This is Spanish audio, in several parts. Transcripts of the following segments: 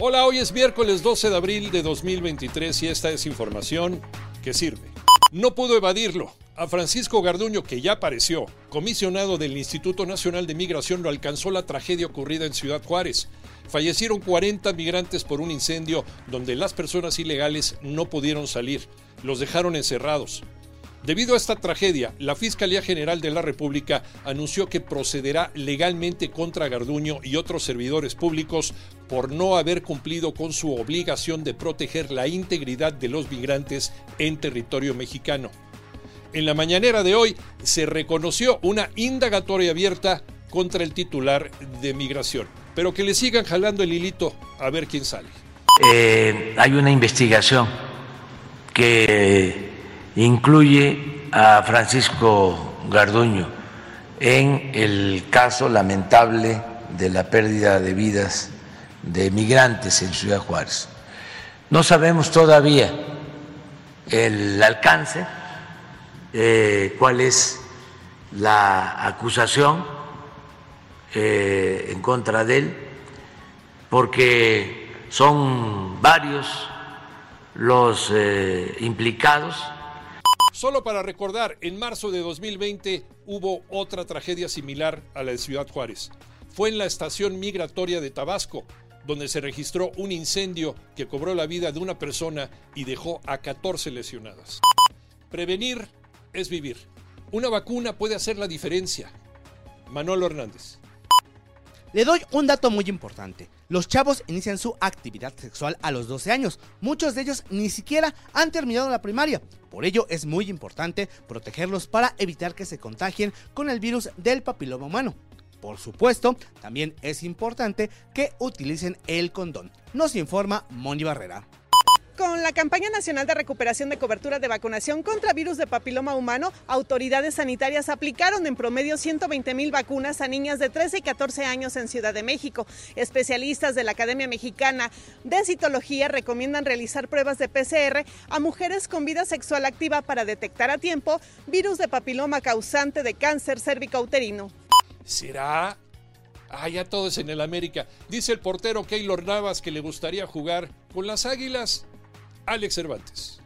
Hola, hoy es miércoles 12 de abril de 2023 y esta es información que sirve. No pudo evadirlo. A Francisco Garduño, que ya apareció, comisionado del Instituto Nacional de Migración, lo alcanzó la tragedia ocurrida en Ciudad Juárez. Fallecieron 40 migrantes por un incendio donde las personas ilegales no pudieron salir. Los dejaron encerrados. Debido a esta tragedia, la Fiscalía General de la República anunció que procederá legalmente contra Garduño y otros servidores públicos por no haber cumplido con su obligación de proteger la integridad de los migrantes en territorio mexicano. En la mañanera de hoy se reconoció una indagatoria abierta contra el titular de migración, pero que le sigan jalando el hilito a ver quién sale. Eh, hay una investigación que incluye a Francisco Garduño en el caso lamentable de la pérdida de vidas de migrantes en Ciudad Juárez. No sabemos todavía el alcance, eh, cuál es la acusación eh, en contra de él, porque son varios los eh, implicados Solo para recordar, en marzo de 2020 hubo otra tragedia similar a la de Ciudad Juárez. Fue en la estación migratoria de Tabasco, donde se registró un incendio que cobró la vida de una persona y dejó a 14 lesionadas. Prevenir es vivir. Una vacuna puede hacer la diferencia. Manolo Hernández. Le doy un dato muy importante. Los chavos inician su actividad sexual a los 12 años. Muchos de ellos ni siquiera han terminado la primaria. Por ello es muy importante protegerlos para evitar que se contagien con el virus del papiloma humano. Por supuesto, también es importante que utilicen el condón. Nos informa Moni Barrera. Con la campaña nacional de recuperación de cobertura de vacunación contra virus de papiloma humano, autoridades sanitarias aplicaron en promedio 120 mil vacunas a niñas de 13 y 14 años en Ciudad de México. Especialistas de la Academia Mexicana de Citología recomiendan realizar pruebas de PCR a mujeres con vida sexual activa para detectar a tiempo virus de papiloma causante de cáncer cervicouterino. ¿Será? Ah, ya todo es en el América. Dice el portero Keylor Navas que le gustaría jugar con las Águilas. Alex Cervantes.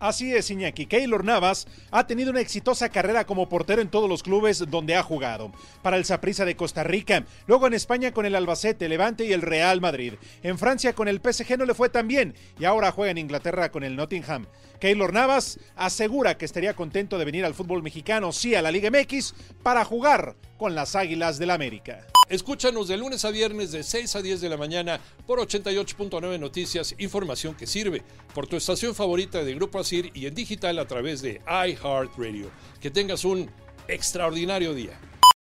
Así es, Iñaki. Keylor Navas ha tenido una exitosa carrera como portero en todos los clubes donde ha jugado. Para el Saprissa de Costa Rica, luego en España con el Albacete, Levante y el Real Madrid. En Francia con el PSG no le fue tan bien y ahora juega en Inglaterra con el Nottingham. Keylor Navas asegura que estaría contento de venir al fútbol mexicano, sí a la Liga MX, para jugar con las Águilas del América. Escúchanos de lunes a viernes de 6 a 10 de la mañana por 88.9 Noticias, información que sirve, por tu estación favorita de Grupo Asir y en digital a través de iHeartRadio. Que tengas un extraordinario día.